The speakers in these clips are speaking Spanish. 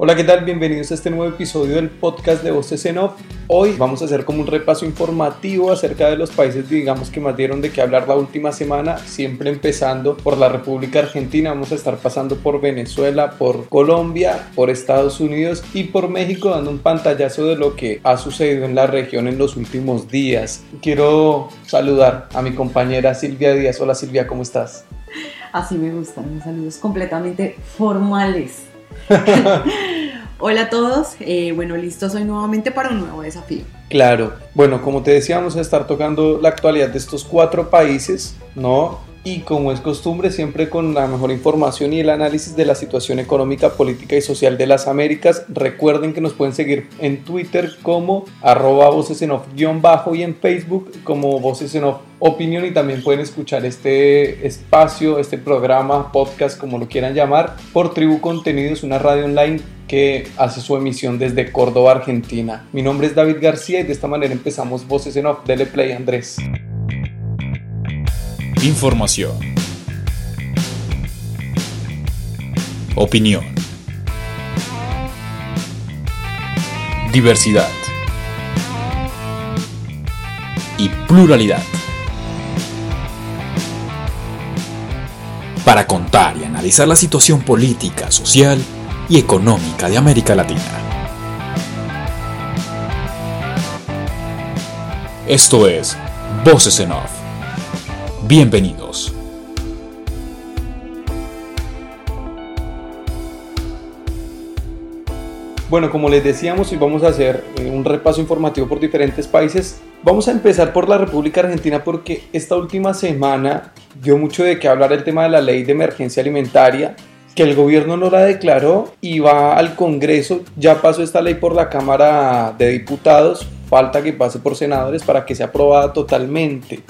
Hola, ¿qué tal? Bienvenidos a este nuevo episodio del podcast de Voces en Off. Hoy vamos a hacer como un repaso informativo acerca de los países, digamos, que más dieron de qué hablar la última semana, siempre empezando por la República Argentina. Vamos a estar pasando por Venezuela, por Colombia, por Estados Unidos y por México, dando un pantallazo de lo que ha sucedido en la región en los últimos días. Quiero saludar a mi compañera Silvia Díaz. Hola Silvia, ¿cómo estás? Así me gustan, mis saludos completamente formales. Hola a todos, eh, bueno, listo, soy nuevamente para un nuevo desafío. Claro, bueno, como te decía, vamos a estar tocando la actualidad de estos cuatro países, ¿no? Y como es costumbre siempre con la mejor información y el análisis de la situación económica, política y social de las Américas. Recuerden que nos pueden seguir en Twitter como arroba voces en off bajo y en Facebook como voces en off opinión y también pueden escuchar este espacio, este programa, podcast, como lo quieran llamar, por Tribu Contenidos, una radio online que hace su emisión desde Córdoba, Argentina. Mi nombre es David García y de esta manera empezamos Voces en Off. Dele play, Andrés. Información. Opinión. Diversidad. Y pluralidad. Para contar y analizar la situación política, social y económica de América Latina. Esto es Voces en Off Bienvenidos. Bueno, como les decíamos, hoy vamos a hacer eh, un repaso informativo por diferentes países. Vamos a empezar por la República Argentina porque esta última semana dio mucho de qué hablar el tema de la ley de emergencia alimentaria, que el gobierno no la declaró y va al Congreso. Ya pasó esta ley por la Cámara de Diputados, falta que pase por senadores para que sea aprobada totalmente.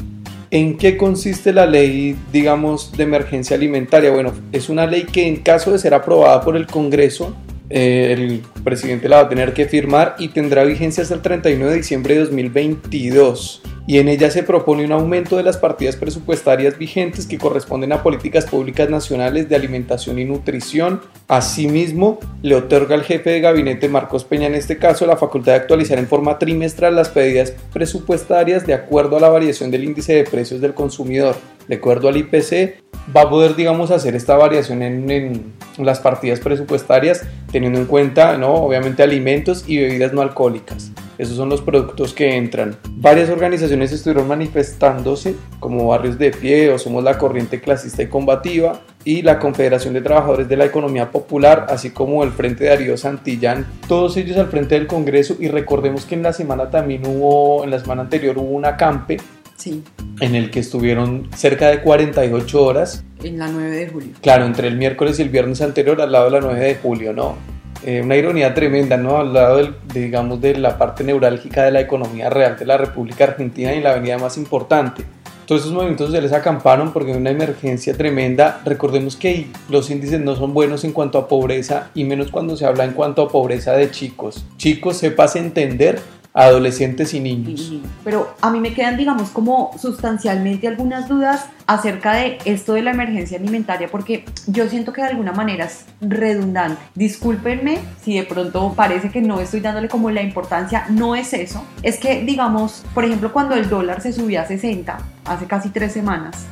¿En qué consiste la ley, digamos, de emergencia alimentaria? Bueno, es una ley que en caso de ser aprobada por el Congreso, eh, el presidente la va a tener que firmar y tendrá vigencia hasta el 31 de diciembre de 2022 y en ella se propone un aumento de las partidas presupuestarias vigentes que corresponden a políticas públicas nacionales de alimentación y nutrición. Asimismo, le otorga al jefe de gabinete Marcos Peña en este caso la facultad de actualizar en forma trimestral las pedidas presupuestarias de acuerdo a la variación del índice de precios del consumidor. De acuerdo al IPC, va a poder, digamos, hacer esta variación en, las partidas presupuestarias, teniendo en cuenta, ¿no? Obviamente, alimentos y bebidas no alcohólicas. Esos son los productos que entran. Varias organizaciones estuvieron manifestándose, como Barrios de Pie o Somos la Corriente Clasista y Combativa, y la Confederación de Trabajadores de la Economía Popular, así como el Frente de Darío Santillán, todos ellos al frente del Congreso. Y recordemos que en la semana también hubo, en la semana anterior hubo una campe Sí. En el que estuvieron cerca de 48 horas. En la 9 de julio. Claro, entre el miércoles y el viernes anterior al lado de la 9 de julio, ¿no? Eh, una ironía tremenda, ¿no? Al lado, del, digamos, de la parte neurálgica de la economía real de la República Argentina y la avenida más importante. Todos esos movimientos se les acamparon porque hay una emergencia tremenda. Recordemos que los índices no son buenos en cuanto a pobreza y menos cuando se habla en cuanto a pobreza de chicos. Chicos, sepas entender adolescentes y niños. Pero a mí me quedan, digamos, como sustancialmente algunas dudas acerca de esto de la emergencia alimentaria, porque yo siento que de alguna manera es redundante. Discúlpenme si de pronto parece que no estoy dándole como la importancia, no es eso. Es que, digamos, por ejemplo, cuando el dólar se subió a 60, hace casi tres semanas,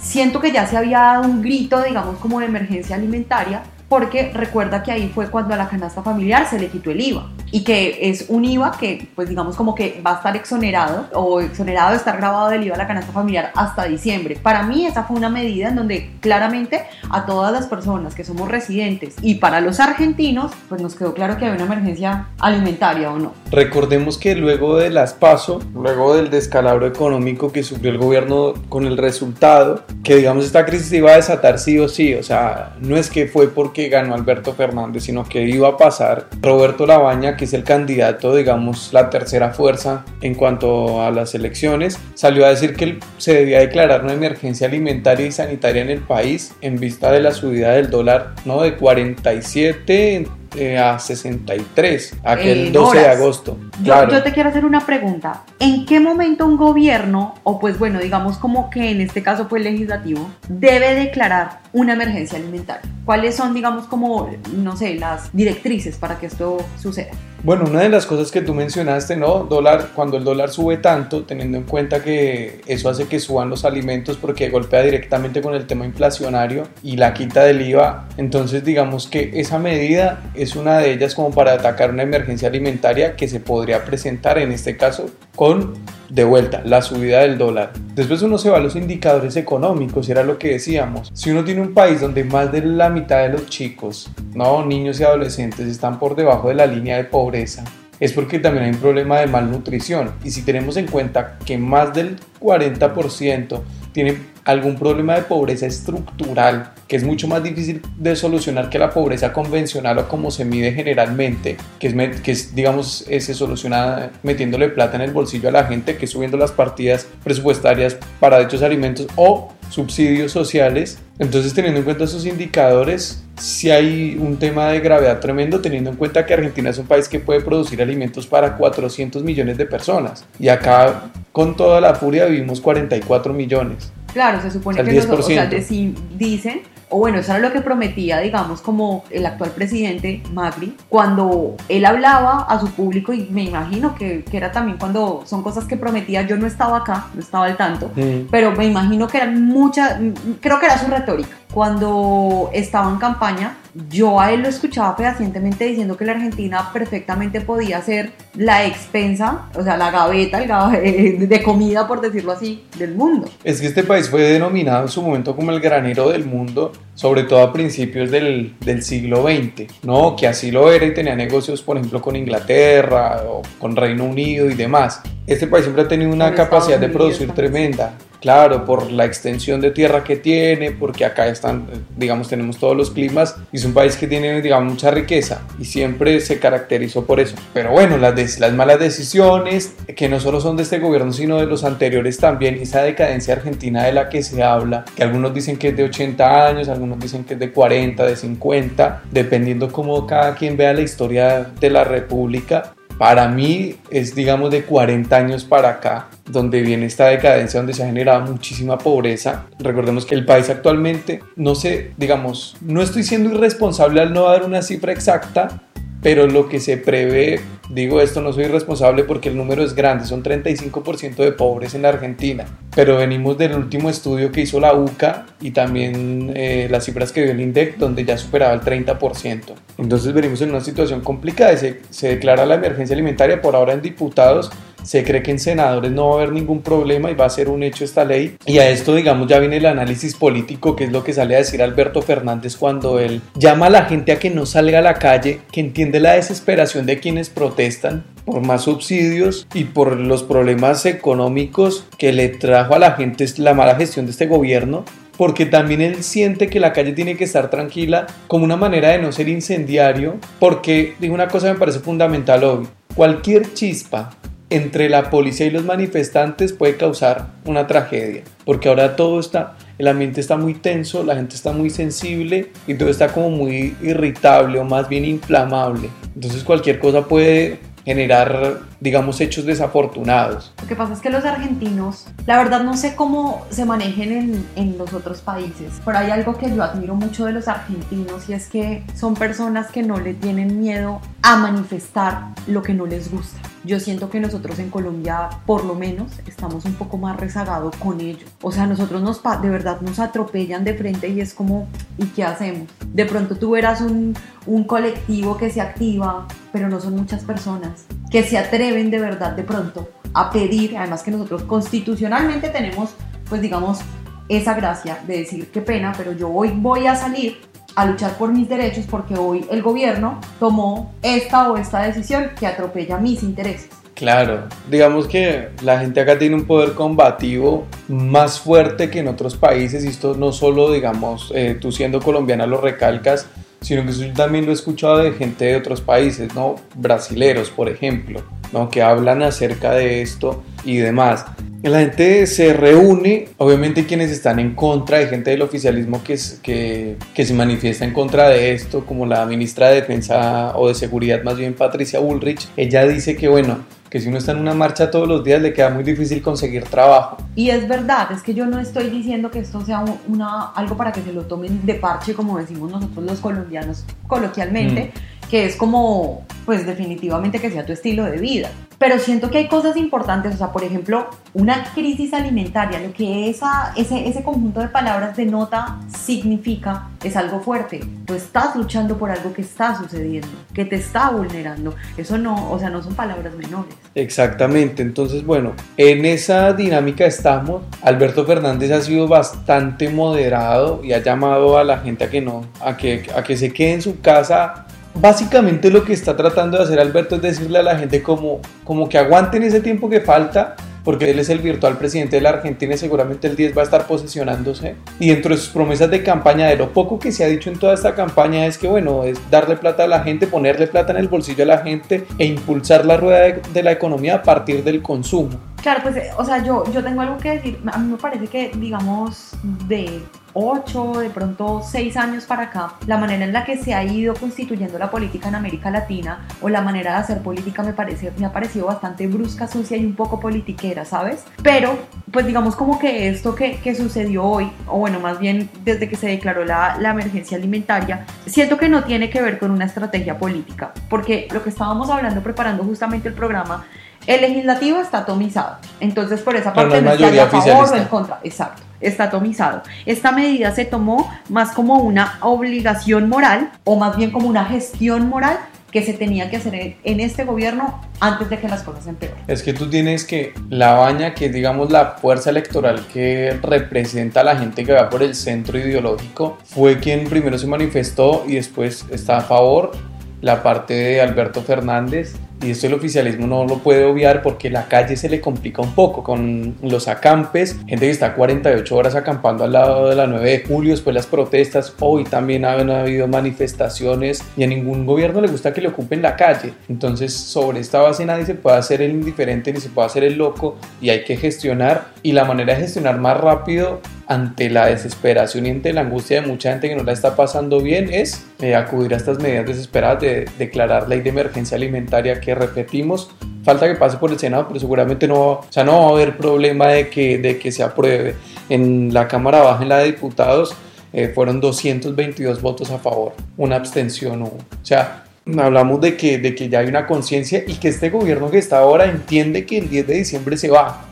siento que ya se había dado un grito, digamos, como de emergencia alimentaria, porque recuerda que ahí fue cuando a la canasta familiar se le quitó el IVA y que es un IVA que pues digamos como que va a estar exonerado o exonerado de estar grabado del IVA a la canasta familiar hasta diciembre. Para mí esa fue una medida en donde claramente a todas las personas que somos residentes y para los argentinos pues nos quedó claro que había una emergencia alimentaria o no. Recordemos que luego de las PASO, luego del descalabro económico que sufrió el gobierno con el resultado, que digamos esta crisis iba a desatar sí o sí, o sea, no es que fue porque ganó Alberto Fernández, sino que iba a pasar Roberto Labaña, que es el candidato, digamos, la tercera fuerza en cuanto a las elecciones, salió a decir que se debía declarar una emergencia alimentaria y sanitaria en el país en vista de la subida del dólar, ¿no? De 47 eh, a 63, aquel 12 de agosto. Yo, yo, te quiero hacer una pregunta. ¿En qué momento un gobierno, o pues bueno, digamos como que en este caso fue el legislativo, debe declarar una emergencia alimentaria? ¿Cuáles son, digamos, como, no sé, las directrices para que esto suceda? Bueno, una de las cosas que tú mencionaste, ¿no? Dólar, cuando el dólar sube tanto, teniendo en cuenta que eso hace que suban los alimentos porque golpea directamente con el tema inflacionario y la quita del IVA, entonces digamos que esa medida es una de ellas como para atacar una emergencia alimentaria que se podría presentar en este caso con de vuelta, la subida del dólar. Después uno se va a los indicadores económicos, era lo que decíamos. Si uno tiene un país donde más de la mitad de los chicos, no niños y adolescentes, están por debajo de la línea de pobreza, es porque también hay un problema de malnutrición. Y si tenemos en cuenta que más del 40% tienen algún problema de pobreza estructural, que es mucho más difícil de solucionar que la pobreza convencional o como se mide generalmente, que es, que es digamos, se soluciona metiéndole plata en el bolsillo a la gente, que subiendo las partidas presupuestarias para dichos alimentos o subsidios sociales. Entonces, teniendo en cuenta esos indicadores, si hay un tema de gravedad tremendo, teniendo en cuenta que Argentina es un país que puede producir alimentos para 400 millones de personas. Y acá, con toda la furia, vivimos 44 millones. Claro, se supone que los, o sea, dicen, o bueno, eso era lo que prometía, digamos, como el actual presidente Macri, cuando él hablaba a su público, y me imagino que, que era también cuando son cosas que prometía, yo no estaba acá, no estaba al tanto, pero me imagino que eran muchas, creo que era su retórica. Cuando estaba en campaña, yo a él lo escuchaba fehacientemente diciendo que la Argentina perfectamente podía ser la expensa, o sea, la gaveta de comida, por decirlo así, del mundo. Es que este país fue denominado en su momento como el granero del mundo, sobre todo a principios del, del siglo XX, ¿no? Que así lo era y tenía negocios, por ejemplo, con Inglaterra o con Reino Unido y demás. Este país siempre ha tenido una capacidad de producir tremenda. Claro, por la extensión de tierra que tiene, porque acá están, digamos, tenemos todos los climas y es un país que tiene, digamos, mucha riqueza y siempre se caracterizó por eso. Pero bueno, las, las malas decisiones, que no solo son de este gobierno, sino de los anteriores también, esa decadencia argentina de la que se habla, que algunos dicen que es de 80 años, algunos dicen que es de 40, de 50, dependiendo cómo cada quien vea la historia de la República, para mí es digamos de 40 años para acá donde viene esta decadencia donde se ha generado muchísima pobreza. Recordemos que el país actualmente no sé digamos no estoy siendo irresponsable al no dar una cifra exacta pero lo que se prevé, digo esto no soy responsable porque el número es grande, son 35% de pobres en la Argentina, pero venimos del último estudio que hizo la UCA y también eh, las cifras que dio el INDEC donde ya superaba el 30%. Entonces venimos en una situación complicada, se, se declara la emergencia alimentaria por ahora en diputados, se cree que en senadores no va a haber ningún problema y va a ser un hecho esta ley. Y a esto, digamos, ya viene el análisis político, que es lo que sale a decir Alberto Fernández cuando él llama a la gente a que no salga a la calle, que entiende la desesperación de quienes protestan por más subsidios y por los problemas económicos que le trajo a la gente la mala gestión de este gobierno porque también él siente que la calle tiene que estar tranquila como una manera de no ser incendiario, porque digo una cosa me parece fundamental hoy, cualquier chispa entre la policía y los manifestantes puede causar una tragedia, porque ahora todo está, el ambiente está muy tenso, la gente está muy sensible y todo está como muy irritable o más bien inflamable. Entonces cualquier cosa puede generar, digamos, hechos desafortunados. Lo que pasa es que los argentinos, la verdad no sé cómo se manejen en, en, los otros países, pero hay algo que yo admiro mucho de los argentinos y es que son personas que no le tienen miedo a manifestar lo que no les gusta. Yo siento que nosotros en Colombia, por lo menos, estamos un poco más rezagados con ello. O sea, nosotros nos, de verdad nos atropellan de frente y es como, ¿y qué hacemos? De pronto tú verás un, un colectivo que se activa, pero no son muchas personas que se atreven de verdad de pronto a pedir, además que nosotros constitucionalmente tenemos, pues digamos, esa gracia de decir qué pena, pero yo hoy voy a salir a luchar por mis derechos porque hoy el gobierno tomó esta o esta decisión que atropella mis intereses. Claro, digamos que la gente acá tiene un poder combativo más fuerte que en otros países y esto no solo, digamos, eh, tú siendo colombiana lo recalcas, sino que yo también lo he escuchado de gente de otros países, ¿no? Brasileros, por ejemplo, ¿no? Que hablan acerca de esto y demás. La gente se reúne, obviamente quienes están en contra, hay gente del oficialismo que, que, que, se manifiesta en contra de esto, como la ministra de Defensa o de Seguridad, más bien Patricia Bullrich, ella dice que bueno, que si uno está en una marcha todos los días le queda muy difícil conseguir trabajo. Y es verdad, es que yo no estoy diciendo que esto sea una, algo para que se lo tomen de parche, como decimos nosotros los colombianos coloquialmente, mm. Que es como, pues definitivamente que sea tu estilo de vida. Pero siento que hay cosas importantes, o sea, por ejemplo, una crisis alimentaria, lo que esa, ese, ese conjunto de palabras denota significa es algo fuerte. Tú estás luchando por algo que está sucediendo, que te está vulnerando. Eso no, o sea, no son palabras menores. Exactamente, entonces bueno, en esa dinámica estamos. Alberto Fernández ha sido bastante moderado y ha llamado a la gente a que no, a que, a que se quede en su casa básicamente lo que está tratando de hacer Alberto es decirle a la gente como, como que aguanten ese tiempo que falta, porque él es el virtual presidente de la Argentina y seguramente el 10 va a estar posicionándose. Y dentro de sus promesas de campaña, de lo poco que se ha dicho en toda esta campaña es que, bueno, es darle plata a la gente, ponerle plata en el bolsillo a la gente e impulsar la rueda de, de la economía a partir del consumo. Claro, pues, o sea, yo, yo tengo algo que decir. A mí me parece que, digamos, de 8, de pronto 6 años para acá, la manera en la que se ha ido constituyendo la política en América Latina o la manera de hacer política me, parece, me ha parecido bastante brusca, sucia y un poco politiquera, ¿sabes? Pero, pues digamos como que esto que, que sucedió hoy, o bueno, más bien desde que se declaró la, la emergencia alimentaria, siento que no tiene que ver con una estrategia política, porque lo que estábamos hablando preparando justamente el programa el legislativo está atomizado, entonces por esa parte no, está a favor o en contra. Exacto, está atomizado. Esta medida se tomó más como una obligación moral o más bien como una gestión moral que se tenía que hacer en este gobierno antes de que las cosas empeoren. Es que tú tienes que la baña, que es digamos la fuerza electoral que representa a la gente que va por el centro ideológico, fue quien primero se manifestó y después está a favor la parte de Alberto Fernández y esto el oficialismo no lo puede obviar porque la calle se le complica un poco con los acampes, gente que está 48 horas acampando al lado de la 9 de julio, después las protestas, hoy también han habido manifestaciones y a ningún gobierno le gusta que le ocupen la calle. Entonces sobre esta base nadie se puede hacer el indiferente ni se puede hacer el loco y hay que gestionar. Y la manera de gestionar más rápido ante la desesperación y ante la angustia de mucha gente que no la está pasando bien es eh, acudir a estas medidas desesperadas de declarar ley de emergencia alimentaria que repetimos. Falta que pase por el Senado pero seguramente no, o sea, no va a haber problema de que, de que se apruebe. En la Cámara Baja en la de Diputados eh, fueron 222 votos a favor una abstención o sea hablamos de que, de que ya hay una conciencia y que este gobierno que está ahora entiende que el 10 de diciembre se va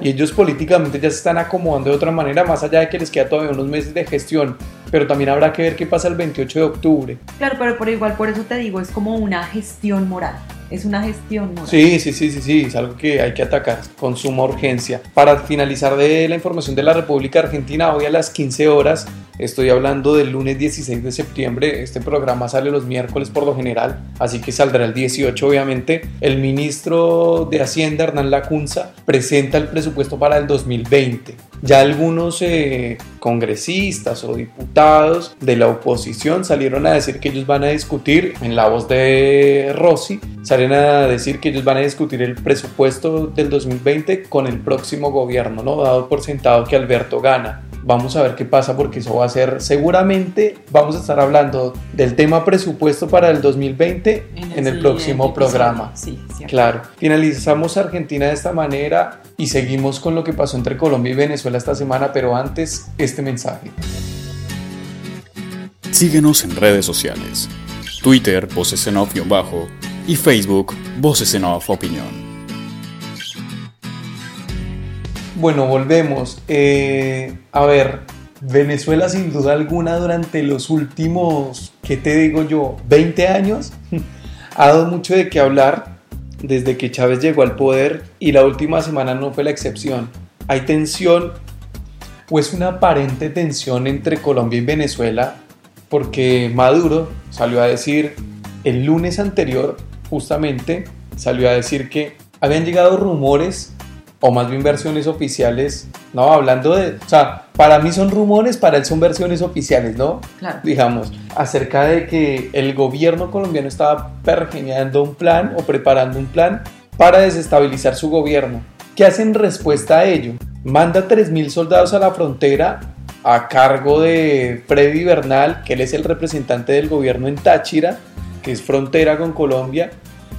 y ellos políticamente ya se están acomodando de otra manera, más allá de que les queda todavía unos meses de gestión. Pero también habrá que ver qué pasa el 28 de octubre. Claro, pero por igual, por eso te digo, es como una gestión moral. Es una gestión moral. Sí, sí, sí, sí, sí, es algo que hay que atacar con suma urgencia. Para finalizar de la información de la República Argentina, hoy a las 15 horas Estoy hablando del lunes 16 de septiembre. Este programa sale los miércoles por lo general, así que saldrá el 18 obviamente. El ministro de Hacienda, Hernán Lacunza, presenta el presupuesto para el 2020. Ya algunos eh, congresistas o diputados de la oposición salieron a decir que ellos van a discutir, en la voz de Rossi, salen a decir que ellos van a discutir el presupuesto del 2020 con el próximo gobierno, ¿no? Dado por sentado que Alberto gana. Vamos a ver qué pasa porque eso va a ser seguramente, vamos a estar hablando del tema presupuesto para el 2020 en el, próximo programa. Sí, claro. Finalizamos Argentina de esta manera y seguimos con lo que pasó entre Colombia y Venezuela esta semana, pero antes este mensaje. Síguenos en redes sociales. Twitter, Voces en Off-Bajo y Facebook, Voces en Off Opinión. Bueno, volvemos. Eh, a ver, Venezuela sin duda alguna durante los últimos, ¿qué te digo yo? 20 años ha dado mucho de qué hablar desde que Chávez llegó al poder y la última semana no fue la excepción. Hay tensión o es una aparente tensión entre Colombia y Venezuela porque Maduro salió a decir el lunes anterior justamente salió a decir que habían llegado rumores o más bien versiones oficiales, no, hablando de, o sea, para mí son rumores, para él son versiones oficiales, ¿no? Claro. Digamos, acerca de que el gobierno colombiano estaba pergeñando un plan o preparando un plan para desestabilizar su gobierno ¿Qué hace en respuesta a ello? Manda 3.000 soldados a la frontera a cargo de Freddy Bernal, que él es el representante del gobierno en Táchira, que es frontera con Colombia,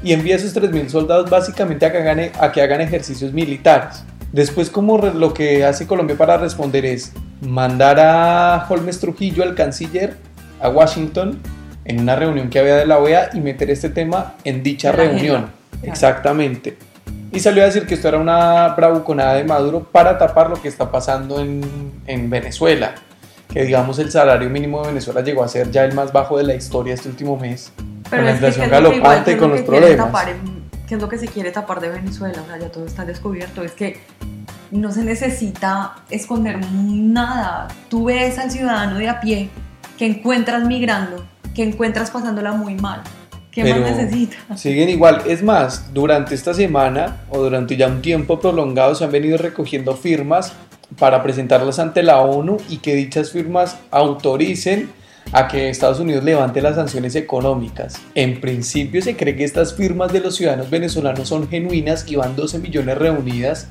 y envía a esos 3.000 soldados básicamente a que, hagan, a que hagan ejercicios militares. Después, como lo que hace Colombia para responder es mandar a Holmes Trujillo, el canciller, a Washington, en una reunión que había de la OEA y meter este tema en dicha reunión. Exactamente. Y salió a decir que esto era una bravuconada de Maduro para tapar lo que está pasando en, en Venezuela. Que digamos el salario mínimo de Venezuela llegó a ser ya el más bajo de la historia este último mes. Pero con la inflación galopante y con los problemas. ¿Qué es lo que se quiere tapar de Venezuela? O sea, ya todo está descubierto. Es que no se necesita esconder nada. Tú ves al ciudadano de a pie que encuentras migrando, que encuentras pasándola muy mal ¿Qué más necesita? Siguen igual. Es más, durante esta semana o durante ya un tiempo prolongado se han venido recogiendo firmas para presentarlas ante la ONU y que dichas firmas autoricen a que Estados Unidos levante las sanciones económicas. En principio se cree que estas firmas de los ciudadanos venezolanos son genuinas y van 12 millones reunidas.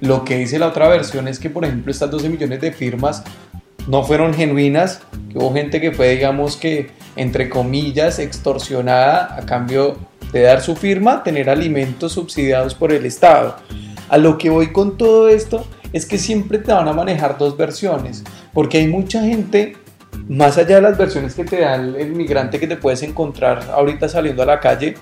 Lo que dice la otra versión es que, por ejemplo, estas 12 millones de firmas no fueron genuinas, que hubo gente que fue, digamos que, entre comillas, extorsionada a cambio de dar su firma, tener alimentos subsidiados por el Estado. A lo que voy con todo esto es que siempre te van a manejar dos versiones, porque hay mucha gente, más allá de las versiones que te da el, migrante que te puedes encontrar ahorita saliendo a la calle,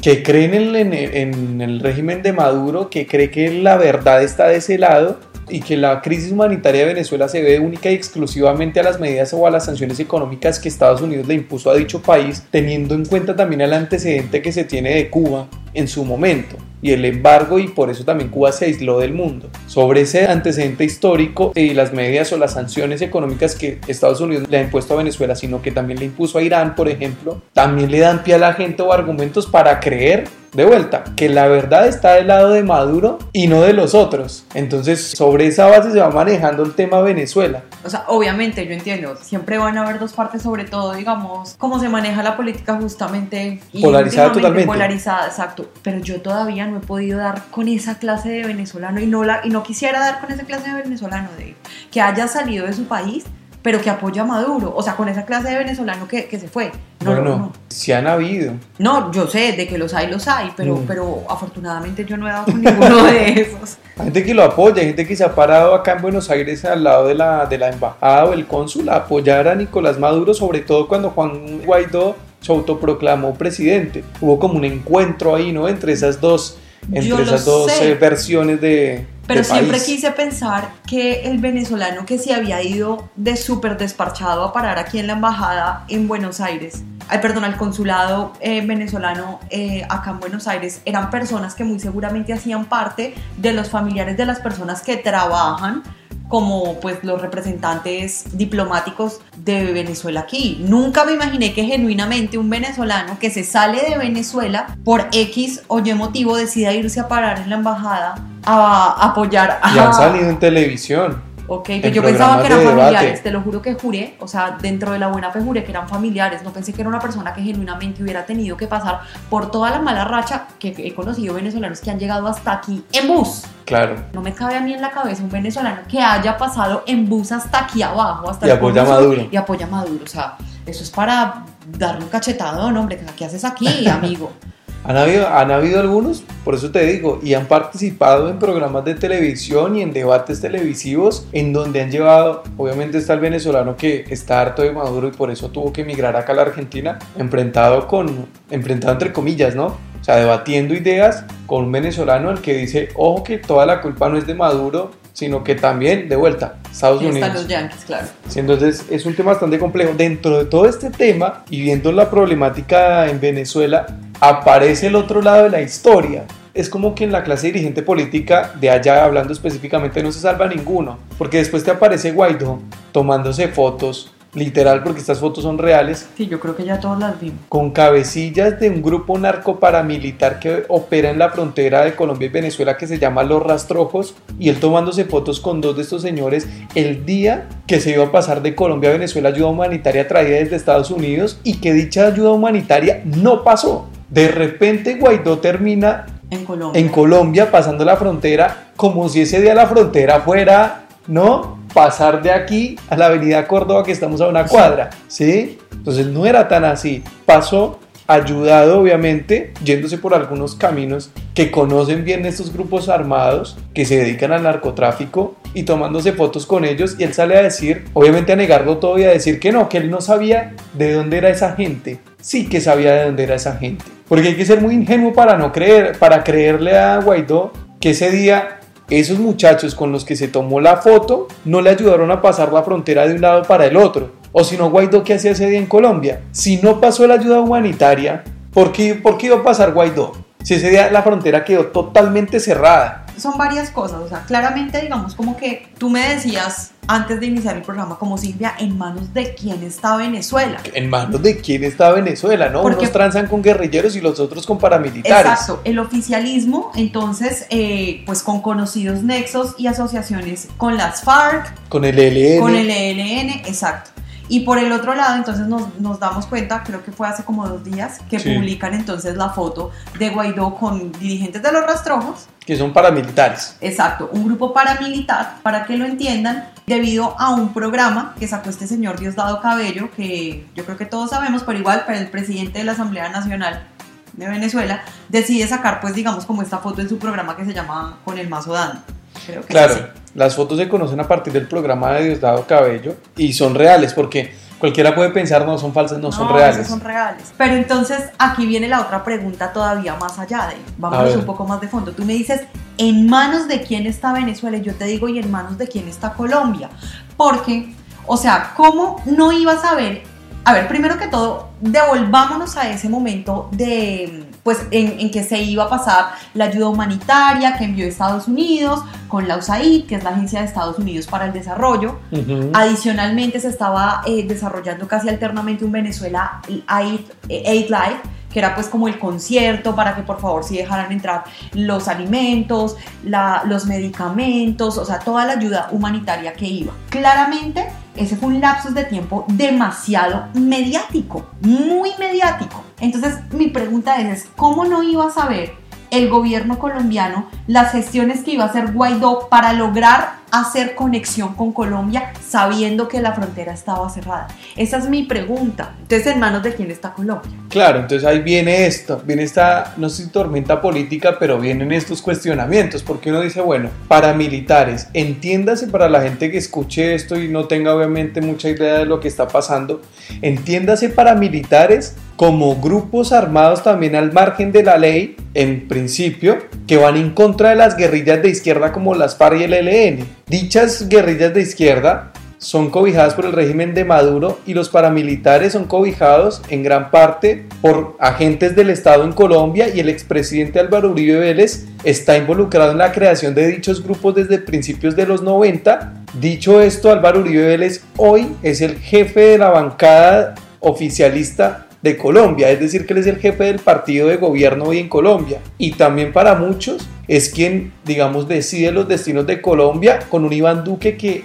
que creen en, en el régimen de Maduro, que cree que la verdad está de ese lado y que la crisis humanitaria de Venezuela se debe única y exclusivamente a las medidas o a las sanciones económicas que Estados Unidos le impuso a dicho país, teniendo en cuenta también el antecedente que se tiene de Cuba en su momento y el embargo y por eso también Cuba se aisló del mundo. Sobre ese antecedente histórico y las medidas o las sanciones económicas que Estados Unidos le ha impuesto a Venezuela, sino que también le impuso a Irán, por ejemplo, también le dan pie a la gente o argumentos para creer de vuelta, que la verdad está del lado de Maduro y no de los otros. Entonces, sobre esa base se va manejando el tema Venezuela. O sea, obviamente yo entiendo, siempre van a haber dos partes, sobre todo, digamos, cómo se maneja la política justamente. polarizada totalmente. Polarizada, exacto. Pero yo todavía no he podido dar con esa clase de venezolano y no, la, y no quisiera dar con esa clase de venezolano, de que haya salido de su país pero que apoya a Maduro, o sea, con esa clase de venezolano que, que se fue. No, no, no, sí han habido. No, yo sé, de que los hay, los hay, pero, mm. pero afortunadamente yo no he dado con ninguno de esos. Hay gente que lo apoya, hay gente que se ha parado acá en Buenos Aires al lado de la, de la embajada o el cónsul a apoyar a Nicolás Maduro, sobre todo cuando Juan Guaidó se autoproclamó presidente. Hubo como un encuentro ahí, ¿no? Entre esas dos, entre esas dos eh, versiones de, pero siempre quise pensar que el venezolano que se había ido de súper despachado a parar aquí en la embajada en Buenos Aires, ay, perdón, al consulado eh, venezolano eh, acá en Buenos Aires, eran personas que muy seguramente hacían parte de los familiares de las personas que trabajan como pues los representantes diplomáticos de Venezuela aquí. Nunca me imaginé que genuinamente un venezolano que se sale de Venezuela por X o Y motivo decida irse a parar en la embajada a apoyar a... Y han salido en televisión. Ok, yo pensaba que eran familiares, te lo juro que juré, o sea, dentro de la buena fe juré que eran familiares, no pensé que era una persona que genuinamente hubiera tenido que pasar por toda la mala racha que he conocido venezolanos que han llegado hasta aquí en bus. Claro. No me cabe a mí en la cabeza un venezolano que haya pasado en bus hasta aquí abajo, hasta y apoya a Maduro. Y apoya a Maduro, o sea, eso es para darle un cachetado, no, hombre, ¿qué haces aquí, amigo? Han habido, han habido algunos, por eso te digo, y han participado en programas de televisión y en debates televisivos en donde han llevado, obviamente está el venezolano que está harto de Maduro y por eso tuvo que emigrar acá a la Argentina, enfrentado con, enfrentado entre comillas, ¿no? O sea, debatiendo ideas con un venezolano el que dice, ojo que toda la culpa no es de Maduro, sino que también, de vuelta, Estados Unidos. Están los Yankees, claro. entonces es un tema bastante complejo. Dentro de todo este tema y viendo la problemática en Venezuela, aparece el otro lado de la historia. Es como que en la clase dirigente política de allá, hablando específicamente, no se salva ninguno, porque después te aparece Guaidó tomándose fotos literal porque estas fotos son reales. Sí, yo creo que ya todas las vimos. Con cabecillas de un grupo narco paramilitar que opera en la frontera de Colombia y Venezuela que se llama Los Rastrojos y él tomándose fotos con dos de estos señores el día que se iba a pasar de Colombia a Venezuela ayuda humanitaria traída desde Estados Unidos y que dicha ayuda humanitaria no pasó. De repente Guaidó termina en Colombia. en Colombia pasando la frontera como si ese día la frontera fuera, ¿no? Pasar de aquí a la avenida Córdoba que estamos a una cuadra, ¿sí? Entonces no era tan así. Pasó ayudado obviamente yéndose por algunos caminos que conocen bien estos grupos armados que se dedican al narcotráfico y tomándose fotos con ellos y él sale a decir, obviamente a negarlo todo y a decir que no, que él no sabía de dónde era esa gente. Sí que sabía de dónde era esa gente. Porque hay que ser muy ingenuo para no creer, para creerle a Guaidó que ese día esos muchachos con los que se tomó la foto no le ayudaron a pasar la frontera de un lado para el otro. O si no, Guaidó, ¿qué hacía ese día en Colombia? Si no pasó la ayuda humanitaria, ¿por qué, ¿por qué iba a pasar Guaidó? Si ese día la frontera quedó totalmente cerrada. Son varias cosas, o sea, claramente digamos como que tú me decías antes de iniciar el programa como Silvia, ¿en manos de quién está Venezuela? ¿En manos de quién está Venezuela? ¿no? Porque- Unos transan con guerrilleros y los otros con paramilitares. Exacto, el oficialismo, entonces, eh, pues con conocidos nexos y asociaciones con las FARC, Con el ELN. con el ELN, exacto. Y por el otro lado, entonces nos, nos damos cuenta, creo que fue hace como dos días, que Sí. publican entonces la foto de Guaidó con dirigentes de los rastrojos, que son paramilitares. exacto, un grupo paramilitar, para que lo entiendan, debido a un programa que sacó este señor Diosdado Cabello, que yo creo que todos sabemos, pero igual, pero el presidente de la Asamblea Nacional de Venezuela decide sacar, pues digamos, como esta foto en su programa que se llama Con el Mazo Dando. Creo que. Claro, las fotos se conocen a partir del programa de Diosdado Cabello y son reales porque cualquiera puede pensar no son falsas, no, son reales. son reales. Pero entonces aquí viene la otra pregunta todavía más allá de, vámonos un poco más de fondo. Tú me dices, ¿en manos de quién está Venezuela? Y yo te digo, ¿y en manos de quién está Colombia? Porque, o sea, ¿cómo no ibas a ver? A ver, primero que todo, devolvámonos a ese momento de, pues, en, en que se iba a pasar la ayuda humanitaria que envió Estados Unidos con la USAID, que es la Agencia de Estados Unidos para el Desarrollo. Ujú. Adicionalmente se estaba eh, desarrollando casi alternamente un Venezuela Aid, eh, Aid Live, que era pues como el concierto para que por favor sí dejaran entrar los alimentos, la- los medicamentos, o sea, toda la ayuda humanitaria que iba. Claramente ese fue un lapsus de tiempo demasiado mediático, muy mediático. Entonces mi pregunta es, ¿es ¿cómo no iba a saber el gobierno colombiano las gestiones que iba a hacer Guaidó para lograr hacer conexión con Colombia sabiendo que la frontera estaba cerrada? Esa es mi pregunta. Entonces, ¿en manos de quién está Colombia? Claro, entonces ahí viene esto, viene esta, no sé si tormenta política, pero vienen estos cuestionamientos, porque uno dice, bueno, paramilitares, entiéndase para la gente que escuche esto y no tenga obviamente mucha idea de lo que está pasando, entiéndase paramilitares como grupos armados también al margen de la ley, en principio, que van en contra de las guerrillas de izquierda como las FARC y el ELN. Dichas guerrillas de izquierda son cobijadas por el régimen de Maduro y los paramilitares son cobijados en gran parte por agentes del Estado en Colombia y el expresidente Álvaro Uribe Vélez está involucrado en la creación de dichos grupos desde principios de los 90. Dicho esto, Álvaro Uribe Vélez hoy es el jefe de la bancada oficialista de Colombia, es decir, que él es el jefe del partido de gobierno hoy en Colombia. Y también para muchos es quien, digamos, decide los destinos de Colombia con un Iván Duque que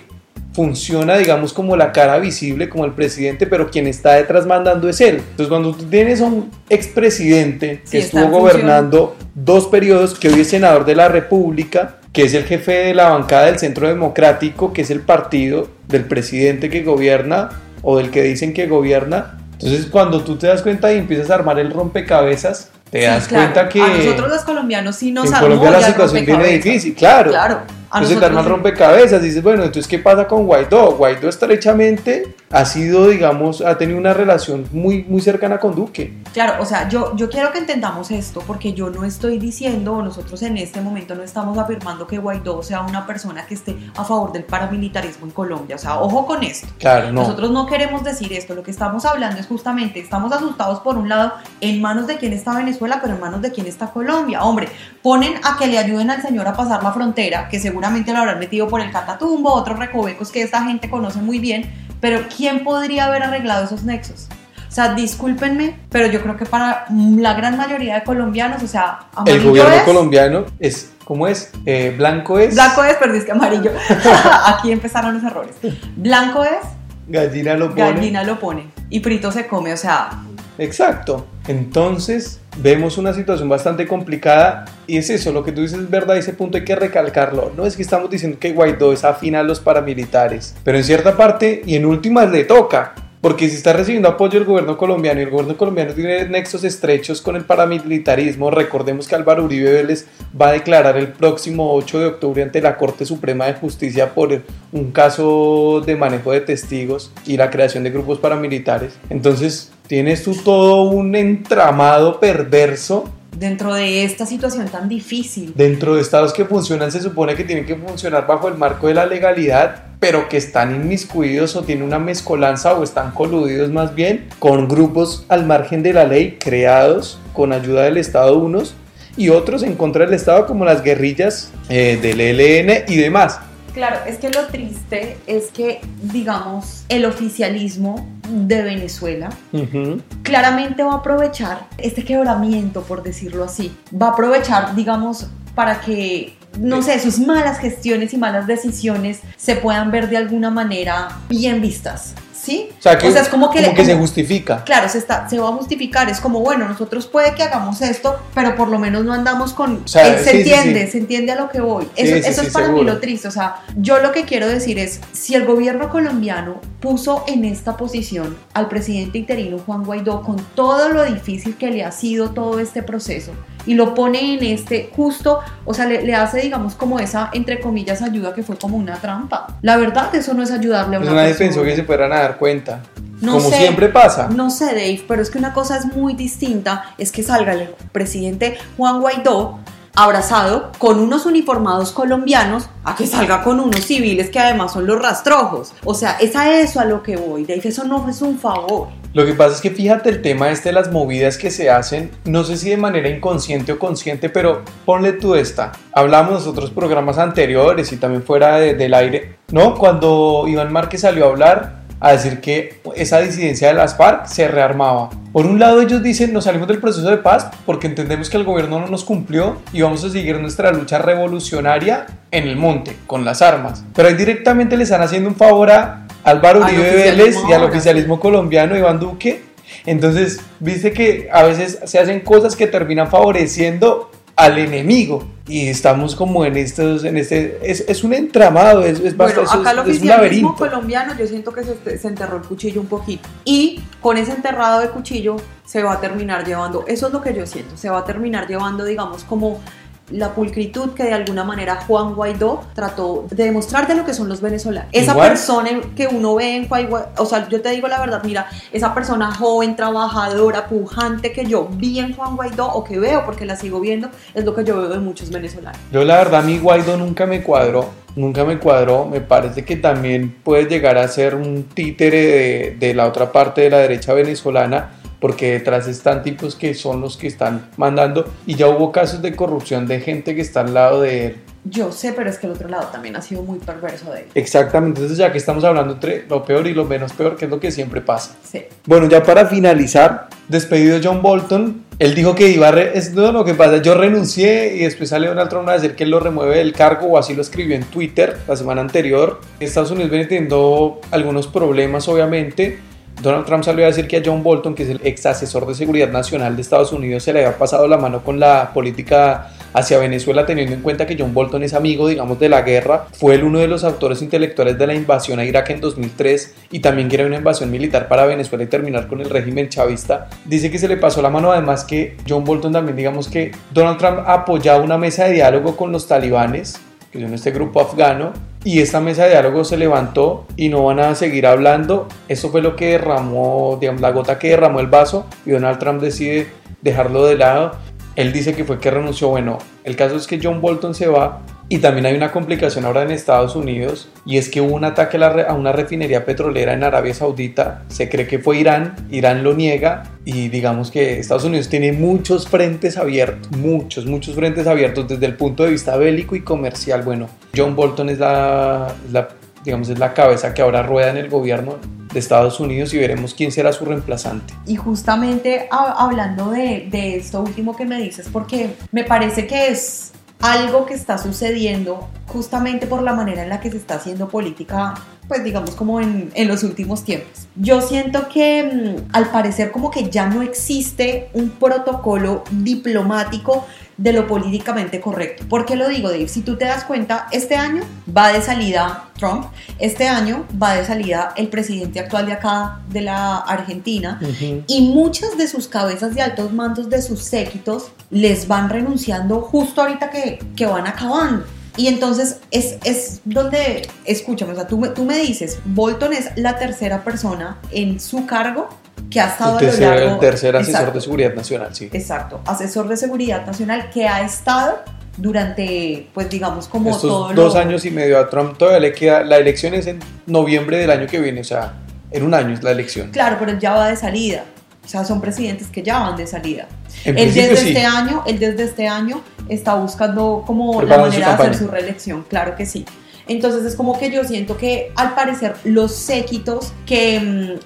funciona, digamos, como la cara visible, como el presidente, pero quien está detrás mandando es él. Entonces, cuando tú tienes a un expresidente que estuvo gobernando dos periodos, que hoy es senador de la República, que es el jefe de la bancada del Centro Democrático, que es el partido del presidente que gobierna o del que dicen que gobierna. Entonces, cuando tú te das cuenta y empiezas a armar el rompecabezas, te Sí, das claro. cuenta que A nosotros los colombianos sí nos en Colombia la situación viene difícil, claro. Claro. Entonces arman nosotros- rompecabezas, dices, bueno, entonces ¿qué pasa con Guaidó? Guaidó estrechamente ha sido, digamos, ha tenido una relación muy, muy cercana con Duque. Claro, o sea, yo, yo quiero que entendamos esto porque yo no estoy diciendo, o nosotros en este momento no estamos afirmando que Guaidó sea una persona que esté a favor del paramilitarismo en Colombia. O sea, ojo con esto. Claro, no. Nosotros no queremos decir esto, lo que estamos hablando es justamente, estamos asustados por un lado en manos de quién está Venezuela, pero en manos de quién está Colombia. Hombre, ponen a que le ayuden al señor a pasar la frontera, que seguramente lo habrán metido por el Catatumbo, otros recovecos que esta gente conoce muy bien, pero ¿quién podría haber arreglado esos nexos? O sea, discúlpenme, pero yo creo que para la gran mayoría de colombianos, o sea, El gobierno es, colombiano es, ¿cómo es? Eh, blanco es, Blanco es, perdí, es que amarillo. Aquí empezaron los errores. Blanco es, gallina lo pone. gallina lo pone y frito se come, o sea, Exacto. Entonces vemos una situación bastante complicada y es eso, lo que tú dices es verdad, ese punto hay que recalcarlo. No es que estamos diciendo que Guaidó es afín a los paramilitares, pero en cierta parte y en últimas le toca. Porque si está recibiendo apoyo del gobierno colombiano y el gobierno colombiano tiene nexos estrechos con el paramilitarismo, recordemos que Álvaro Uribe Vélez va a declarar el próximo 8 de octubre ante la Corte Suprema de Justicia por un caso de manejo de testigos y la creación de grupos paramilitares. Entonces, tienes tú todo un entramado perverso dentro de esta situación tan difícil. Dentro de estados que funcionan se supone que tienen que funcionar bajo el marco de la legalidad, pero que están inmiscuidos o tienen una mezcolanza o están coludidos más bien con grupos al margen de la ley creados con ayuda del Estado unos y otros en contra del Estado como las guerrillas eh, del ELN y demás. Claro, es que lo triste es que, digamos, el oficialismo de Venezuela claramente va a aprovechar este quebramiento, por decirlo así. Va a aprovechar, digamos, para que no sé, sus malas gestiones y malas decisiones se puedan ver de alguna manera bien vistas. ¿Sí? O sea, es como que, se justifica. Claro, se, está, se va a justificar. Es como, bueno, nosotros puede que hagamos esto, pero por lo menos no andamos con... O sea, se entiende, se entiende a lo que voy. Eso, eso es para mí lo triste. O sea, yo lo que quiero decir es, si el gobierno colombiano puso en esta posición al presidente interino Juan Guaidó con todo lo difícil que le ha sido todo este proceso, y lo pone en este justo, o sea, le, hace, digamos, como esa, entre comillas, ayuda que fue como una trampa. La verdad, eso no es ayudarle a una pues nadie pensó que se fueran a dar cuenta. No como siempre pasa. No sé, Dave, pero es que una cosa es muy distinta, es que salga el presidente Juan Guaidó abrazado con unos uniformados colombianos a que salga con unos civiles que además son los rastrojos. O sea, es a eso a lo que voy. Dave, eso no es un favor. Lo que pasa es que fíjate el tema este de las movidas que se hacen, no sé si de manera inconsciente o consciente, pero ponle tú esta. Hablamos en otros programas anteriores y también fuera del aire, ¿no? Cuando Iván Márquez salió a hablar, a decir que esa disidencia de las FARC se rearmaba. Por un lado ellos dicen nos salimos del proceso de paz porque entendemos que el gobierno no nos cumplió y vamos a seguir nuestra lucha revolucionaria en el monte, con las armas. Pero ahí directamente le están haciendo un favor a Álvaro Uribe Vélez y al oficialismo colombiano Iván Duque. Entonces, viste que a veces se hacen cosas que terminan favoreciendo al enemigo. Y estamos como en estos en este es, un entramado es, es bueno, acá el oficialismo colombiano yo siento que se, se, enterró el cuchillo un poquito. Y con ese enterrado de cuchillo se va a terminar llevando eso es lo que yo siento se va a terminar llevando digamos como la pulcritud que de alguna manera Juan Guaidó trató de demostrar de lo que son los venezolanos. Esa persona que uno ve en Guaidó, o sea, yo te digo la verdad, mira, esa persona joven, trabajadora, pujante que yo vi en Juan Guaidó o que veo porque la sigo viendo, es lo que yo veo de muchos venezolanos. Yo la verdad, mi Guaidó nunca me cuadró, nunca me cuadró, me parece que también puede llegar a ser un títere de, de la otra parte de la derecha venezolana porque detrás están tipos que son los que están mandando y ya hubo casos de corrupción de gente que está al lado de él. Yo sé, pero es que el otro lado también ha sido muy perverso de él. Exactamente, entonces ya que estamos hablando entre lo peor y lo menos peor, que es lo que siempre pasa. Sí. Bueno, ya para finalizar, despedido John Bolton, él dijo que iba a... es no, lo que pasa, yo renuncié y después sale Donald Trump a decir que él lo remueve del cargo o así lo escribió en Twitter la semana anterior. Estados Unidos viene teniendo algunos problemas, obviamente Donald Trump salió a decir que a John Bolton, que es el ex asesor de seguridad nacional de Estados Unidos, se le había pasado la mano con la política hacia Venezuela, teniendo en cuenta que John Bolton es amigo, digamos, de la guerra, fue el uno de los autores intelectuales de la invasión a Irak en 2003 y también quiere una invasión militar para Venezuela y terminar con el régimen chavista. Dice que se le pasó la mano, además que John Bolton también, digamos que Donald Trump apoyaba una mesa de diálogo con los talibanes que son este grupo afgano, y esta mesa de diálogo se levantó y no van a seguir hablando. Eso fue lo que derramó, digamos, la gota que derramó el vaso y Donald Trump decide dejarlo de lado. Él dice que fue que renunció. Bueno, el caso es que John Bolton se va y también hay una complicación ahora en Estados Unidos y es que hubo un ataque a una refinería petrolera en Arabia Saudita. Se cree que fue Irán, Irán lo niega y digamos que Estados Unidos tiene muchos frentes abiertos, muchos, muchos frentes abiertos desde el punto de vista bélico y comercial. Bueno, John Bolton es la, digamos, es la cabeza que ahora rueda en el gobierno de Estados Unidos y veremos quién será su reemplazante. Y justamente hablando de, de esto último que me dices, porque me parece que es algo que está sucediendo justamente por la manera en la que se está haciendo política pues digamos como en, en los últimos tiempos. Yo siento que mm, al parecer como que ya no existe un protocolo diplomático de lo políticamente correcto. ¿Por qué lo digo, Dave? Si tú te das cuenta, este año va de salida Trump, este año va de salida el presidente actual de acá, de la Argentina, y muchas de sus cabezas de altos mandos de sus séquitos les van renunciando justo ahorita que, que van acabando. Y entonces es, es donde, escúchame, o sea, tú, me- tú me dices, Bolton es la tercera persona en su cargo que ha estado El a lo tercer, largo... el tercer asesor Exacto. de seguridad nacional, sí. Exacto, asesor de seguridad nacional que ha estado durante, pues digamos, como Estos todo dos lo- años y medio a Trump todavía le queda, la elección es en noviembre del año que viene, o sea, en un año es la elección. Claro, pero él ya va de salida. O sea, son presidentes que ya van de salida. En él desde sí. este año, él desde este año está buscando como la manera de hacer su reelección, claro que sí. Entonces es como que yo siento que al parecer los séquitos que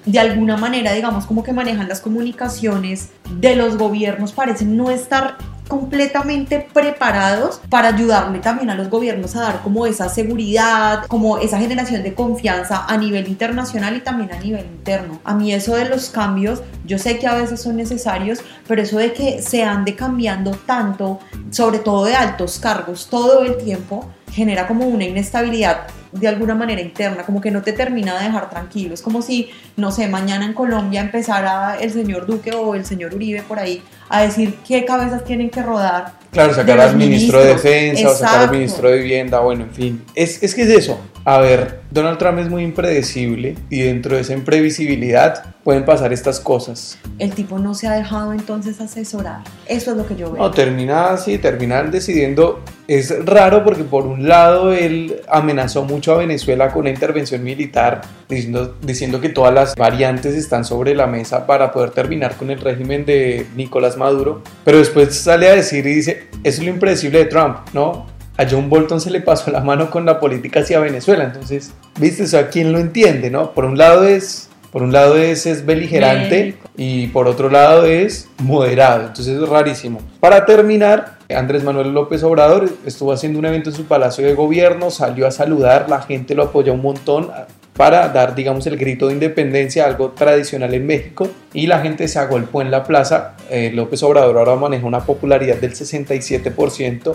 mm, de alguna manera, digamos, como que manejan las comunicaciones de los gobiernos parecen no estar completamente preparados para ayudarle también a los gobiernos a dar como esa seguridad, como esa generación de confianza a nivel internacional y también a nivel interno. A mí eso de los cambios, yo sé que a veces son necesarios, pero eso de que se ande cambiando tanto, sobre todo de altos cargos, todo el tiempo, genera como una inestabilidad de alguna manera interna, como que no te termina de dejar tranquilo. Es como si, no sé, mañana en Colombia empezara el señor Duque o el señor Uribe por ahí a decir qué cabezas tienen que rodar. Claro, sacar al ministro de. Defensa o sacar al ministro de Vivienda, bueno, en fin. Es, es que es eso. A ver, Donald Trump es muy impredecible y dentro de esa imprevisibilidad pueden pasar estas cosas. El tipo no se ha dejado entonces asesorar. Eso es lo que yo veo. No, termina así, terminan decidiendo. Es raro porque por un lado él amenazó mucho a Venezuela con una intervención militar, diciendo, diciendo que todas las variantes están sobre la mesa para poder terminar con el régimen de Nicolás Maduro, pero después sale a decir y dice, eso es lo impredecible de Trump, ¿no? A John Bolton se le pasó la mano con la política hacia Venezuela, entonces, viste, eso a quién lo entiende, ¿no? Por un lado es... Por un lado es, es beligerante y por otro lado es moderado, entonces es rarísimo. Para terminar, Andrés Manuel López Obrador estuvo haciendo un evento en su palacio de gobierno, salió a saludar, la gente lo apoyó un montón para dar, digamos, el grito de independencia, algo tradicional en México, y la gente se agolpó en la plaza. Eh, López Obrador ahora maneja una popularidad del 67%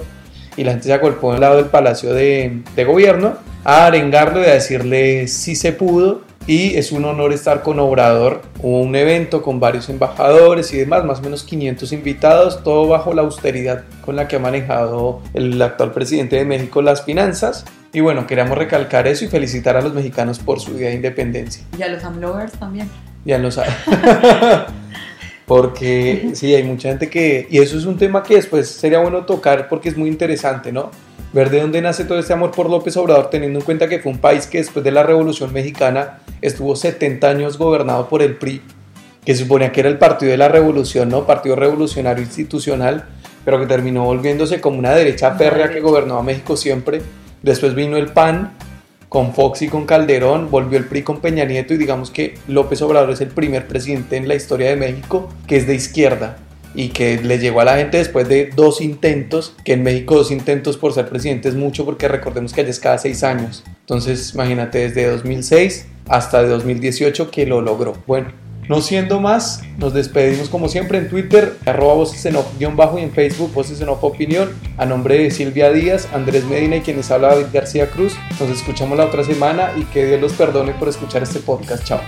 y la gente se agolpó al lado del palacio de, de gobierno a arengarlo y a decirle si se pudo y es un honor estar con Obrador. Hubo un evento con varios embajadores y demás, más o menos 500 invitados, todo bajo la austeridad con la que ha manejado el actual presidente de México las finanzas. Y bueno, queríamos recalcar eso y felicitar a los mexicanos por su día de independencia. Y a los AMLovers también. Ya lo saben. porque sí, hay mucha gente que... Y eso es un tema que después sería bueno tocar porque es muy interesante, ¿no? Ver de dónde nace todo este amor por López Obrador, teniendo en cuenta que fue un país que después de la Revolución Mexicana estuvo 70 años gobernado por el PRI, que se suponía que era el partido de la revolución, ¿no? Partido revolucionario institucional, pero que terminó volviéndose como una derecha férrea que gobernó a México siempre. Después vino el PAN, con Fox y con Calderón, volvió el PRI con Peña Nieto y digamos que López Obrador es el primer presidente en la historia de México que es de izquierda y que le llegó a la gente después de dos intentos, que en México dos intentos por ser presidente es mucho porque recordemos que allá es cada seis años. Entonces imagínate desde 2006 hasta 2018 que lo logró. Bueno, no siendo más, nos despedimos como siempre en Twitter, arroba voces en bajo y en Facebook, voces en opinión, a nombre de Silvia Díaz, Andrés Medina y quienes habla David García Cruz. Nos escuchamos la otra semana y que Dios los perdone por escuchar este podcast. Chao.